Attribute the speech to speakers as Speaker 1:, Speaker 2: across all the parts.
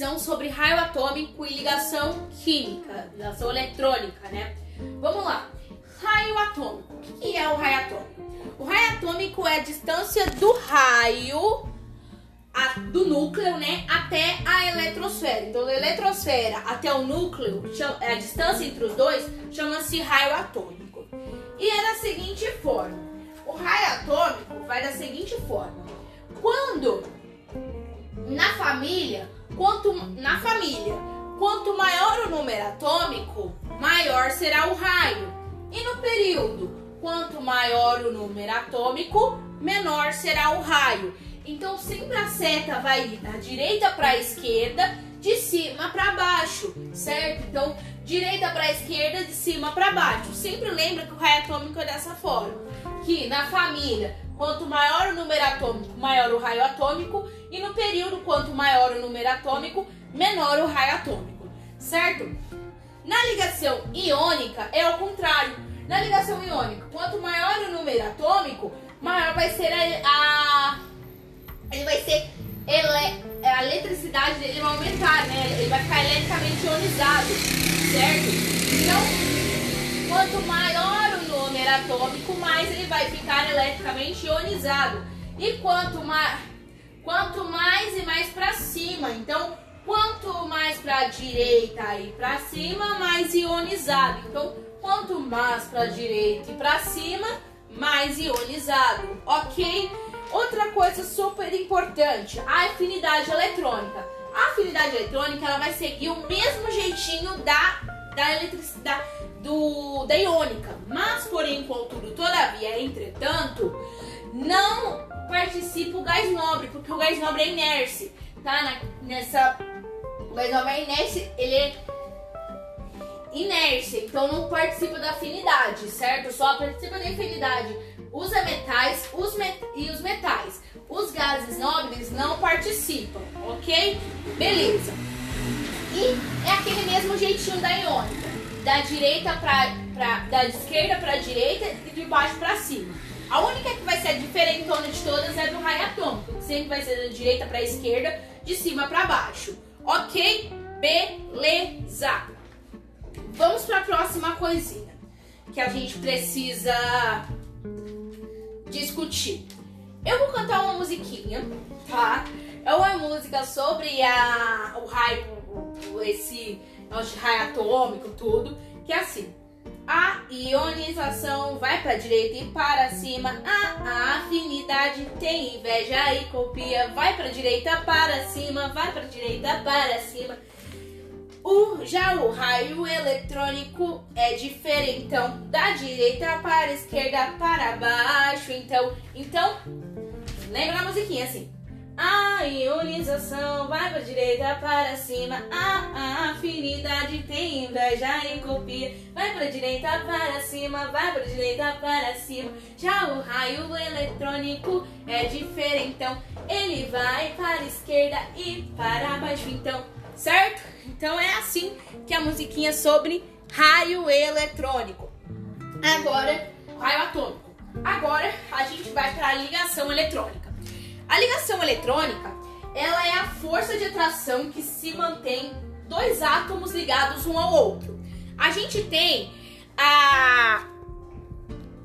Speaker 1: visão sobre raio atômico e ligação química, ligação eletrônica, né? Vamos lá. Raio atômico. O que é o raio atômico? O raio atômico é a distância do raio a, do núcleo, né, até a eletrosfera. Então, da eletrosfera até o núcleo, a distância entre os dois, chama-se raio atômico. E é da seguinte forma: o raio atômico vai da seguinte forma. Quando na família, quanto na família, quanto maior o número atômico, maior será o raio. E no período, quanto maior o número atômico, menor será o raio. Então sempre a seta vai ir da direita para a esquerda, de cima para baixo, certo? Então direita para esquerda, de cima para baixo. Sempre lembra que o raio atômico é dessa forma. Que na família, quanto maior o número atômico, maior o raio atômico, e no período, quanto maior o número atômico, menor o raio atômico, certo? Na ligação iônica é o contrário. Na ligação iônica, quanto maior o número atômico, maior vai ser a, a ele vai ser ele, a eletricidade dele vai aumentar, né? Ele vai ficar eletricamente ionizado, certo? Então, quanto maior o número atômico, mais ele vai ficar eletricamente ionizado. E quanto mais, quanto mais e mais para cima, então quanto mais para direita e para cima, mais ionizado. Então, quanto mais para direita e para cima, mais ionizado, ok? Outra coisa super importante, a afinidade eletrônica. A afinidade eletrônica ela vai seguir o mesmo jeitinho da, da eletricidade do, da iônica, mas porém, contudo, todavia, entretanto, não participa o gás nobre, porque o gás nobre é inércia, tá? Na, nessa, o gás nobre é inércia, ele é inércia, então não participa da afinidade, certo? Só participa da afinidade os metais os met e os metais. Os gases nobres não participam, ok? Beleza. E é aquele mesmo jeitinho da iônica, da direita para pra, da esquerda para direita e de baixo para cima. A única que vai ser diferentona de todas é do raio atômico, sempre vai ser da direita para esquerda, de cima para baixo. Ok? Beleza. Vamos para a próxima coisinha que a gente precisa discutir. Eu vou cantar uma musiquinha, tá? É uma música sobre a, o raio, esse raio atômico, tudo, que é assim. A ionização vai para direita e para cima. A, a afinidade tem inveja e copia. Vai para direita, para cima. Vai para direita, para cima. O, já o raio eletrônico é diferente, então da direita para a esquerda para baixo, então, então lembra a musiquinha assim. A ionização vai para direita para cima, a, a afinidade tem inveja e copia, vai para direita para cima, vai para direita para cima. Já o raio eletrônico é diferente, então ele vai para a esquerda e para baixo, então certo? Então é assim que a musiquinha sobre raio eletrônico. Agora, raio atômico. Agora a gente vai para a ligação eletrônica. A ligação eletrônica, ela é a força de atração que se mantém dois átomos ligados um ao outro. A gente tem a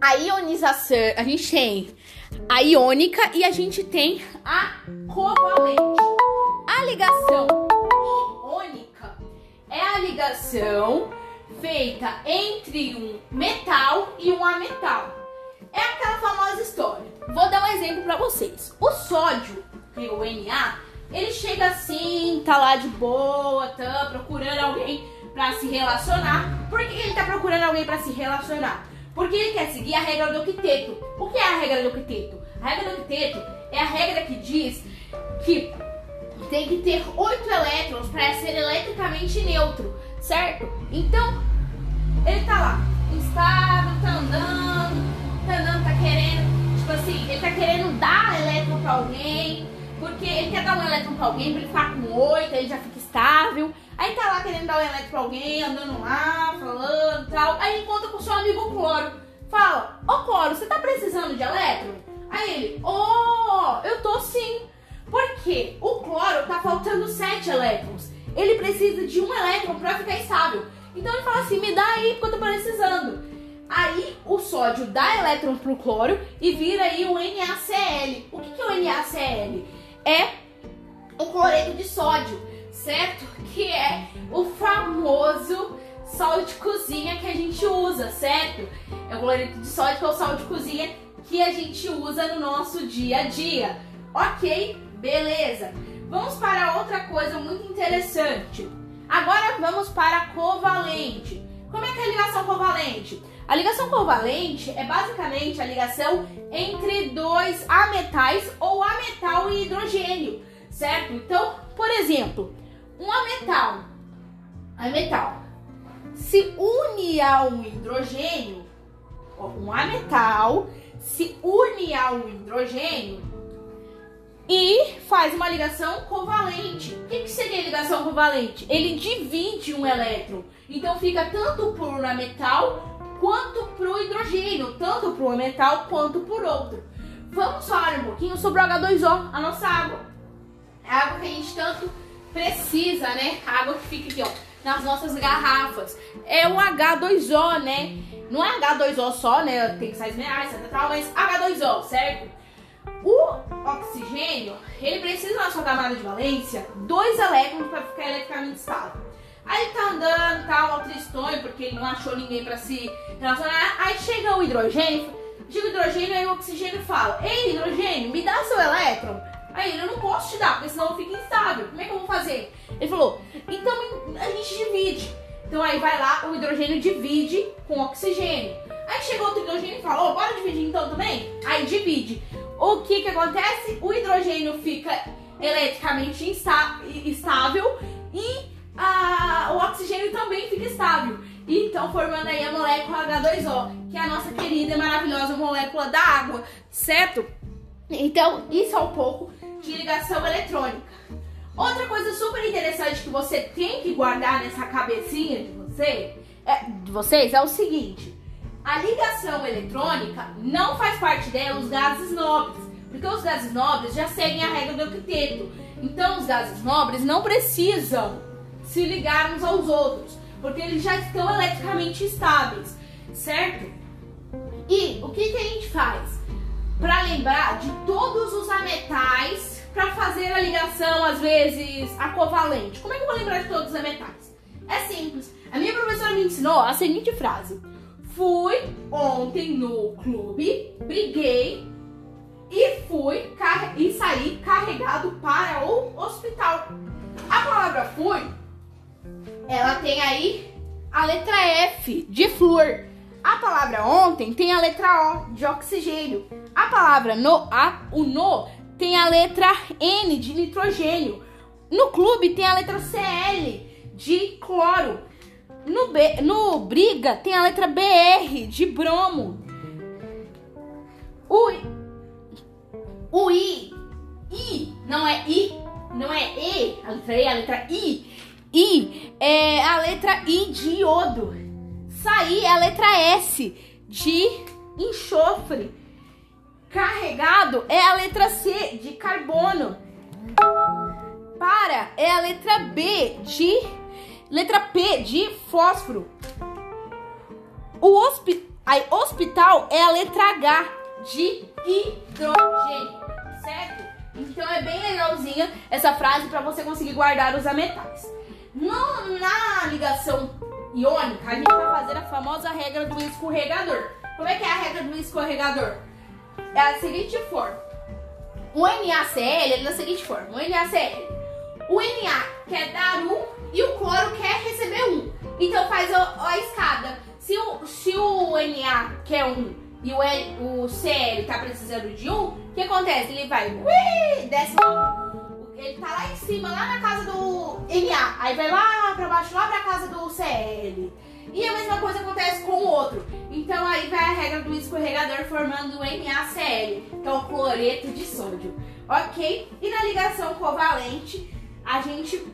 Speaker 1: a ionização, a gente tem a iônica e a gente tem a covalente. A ligação é a ligação feita entre um metal e um ametal. É aquela famosa história. Vou dar um exemplo para vocês. O sódio, que é o Na, ele chega assim, tá lá de boa, tá procurando alguém para se relacionar. Por que ele tá procurando alguém para se relacionar? Porque ele quer seguir a regra do octeto. O que é a regra do octeto? A regra do octeto é a regra que diz que tem que ter oito elétrons para ser eletricamente neutro, certo? Então, ele tá lá, instável, tá andando, tá andando, tá querendo, tipo assim, ele tá querendo dar elétron para alguém, porque ele quer dar um elétron para alguém para ele ficar com oito, ele já fica estável. Aí tá lá querendo dar um elétron para alguém, andando lá, falando tal. Aí encontra com seu amigo Cloro. Fala, ô Cloro, você tá precisando de elétron? Aí ele, oh, eu tô sim. Porque o cloro tá faltando 7 elétrons. precisa de um elétron para ficar estável. Então ele fala assim: me dá aí porque eu tô precisando. Aí o sódio dá elétron pro cloro e vira aí o NaCl. O que, que é o NaCl? É o cloreto de sódio, certo? Que é o famoso sal de cozinha que a gente usa, certo? É o cloreto de sódio que é o sal de cozinha que a gente usa no nosso dia a dia. Ok? Beleza. Vamos para outra coisa muito interessante. Agora vamos para covalente. Como é que é a ligação covalente? A ligação covalente é basicamente a ligação entre dois ametais ou ametal e hidrogênio, certo? Então, por exemplo, um ametal, ametal, se une a um hidrogênio, um ametal se une a um hidrogênio e faz uma ligação covalente. O que, que seria ligação covalente? Ele divide um elétron. Então fica tanto por um metal quanto para o hidrogênio, tanto para um metal quanto por outro. Vamos falar um pouquinho sobre o H2O, a nossa água. É a água que a gente tanto precisa, né? A água que fica aqui, ó, nas nossas garrafas. É o H2O, né? Não é H2O só, né? Tem sais minerais, etc, mas H2O, certo? O oxigênio, ele precisa na sua camada de valência dois elétrons para ficar eletricamente estável. Aí ele tá andando, tal, tá, tristonho, porque ele não achou ninguém para se relacionar. Aí chega o hidrogênio, chega o hidrogênio, aí o oxigênio fala: Ei, hidrogênio, me dá seu elétron. Aí ele, eu não posso te dar, porque senão fica instável. Como é que eu vou fazer? Ele falou: Então a gente divide. Então aí vai lá, o hidrogênio divide com o oxigênio. Aí chegou outro hidrogênio e falou: bora dividir então também? Aí divide. O que que acontece? O hidrogênio fica eletricamente estável e a, o oxigênio também fica estável. Então, formando aí a molécula H2O, que é a nossa querida e maravilhosa molécula da água, certo? Então, isso é um pouco de ligação eletrônica. Outra coisa super interessante que você tem que guardar nessa cabecinha de você, é, de vocês é o seguinte: a ligação eletrônica não faz parte dela os gases nobres, porque os gases nobres já seguem a regra do octeto. Então, os gases nobres não precisam se ligar uns aos outros, porque eles já estão eletricamente estáveis, certo? E o que, que a gente faz? Para lembrar de todos os ametais para fazer a ligação, às vezes, a covalente. Como é que eu vou lembrar de todos os metais? É simples. A minha professora me ensinou a seguinte frase: Fui ontem no clube, briguei e fui e saí carregado para o hospital. A palavra fui, ela tem aí a letra F de flúor. A palavra ontem tem a letra O de oxigênio. A palavra no, a, o no tem a letra N de nitrogênio. No clube tem a letra CL de cloro. No, B, no briga tem a letra BR de bromo. O, o I, I, não é I, não é E, a letra E, a letra I. I é a letra I de iodo. Sair é a letra S de enxofre. Carregado é a letra C de carbono. Para é a letra B de letra P de fósforo. O hospi aí, hospital é a letra H de hidrogênio, certo? Então é bem legalzinha essa frase para você conseguir guardar os ametais. No, na ligação iônica, a gente vai fazer a famosa regra do escorregador. Como é que é a regra do escorregador? é a seguinte forma. O NaCl é da seguinte forma. O NaCl, o Na quer dar um e o cloro quer receber um. Então faz a, a escada. Se o, se o Na quer um e o, L, o Cl tá precisando de um, o que acontece? Ele vai, ui, desce ele tá lá em cima, lá na casa do Na. Aí vai lá pra baixo, lá pra casa do Cl. E a mesma coisa acontece com o outro. Então aí vai a regra do escorregador formando o NaCl, que é o cloreto de sódio, ok? E na ligação covalente, a gente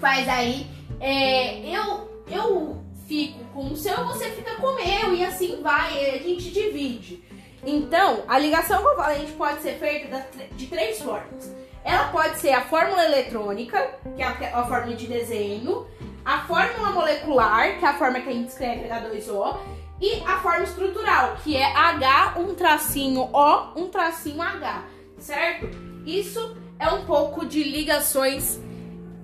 Speaker 1: faz aí, é, eu, eu fico com o seu, você fica com o meu, e assim vai, a gente divide. Então, a ligação covalente pode ser feita de três formas. Ela pode ser a fórmula eletrônica, que é a, fórmula de desenho, a fórmula molecular, que é a forma que a gente escreve H2O, e a forma estrutural, que é H, um tracinho O, um tracinho H, certo? Isso é um pouco de ligações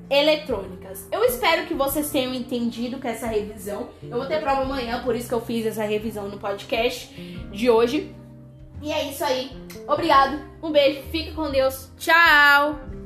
Speaker 1: eletrônicas. Eu espero que vocês tenham entendido com essa revisão. Eu vou ter prova amanhã, por isso que eu fiz essa revisão no podcast de hoje. E é isso aí. Obrigado. Um beijo. Fica com Deus. Tchau.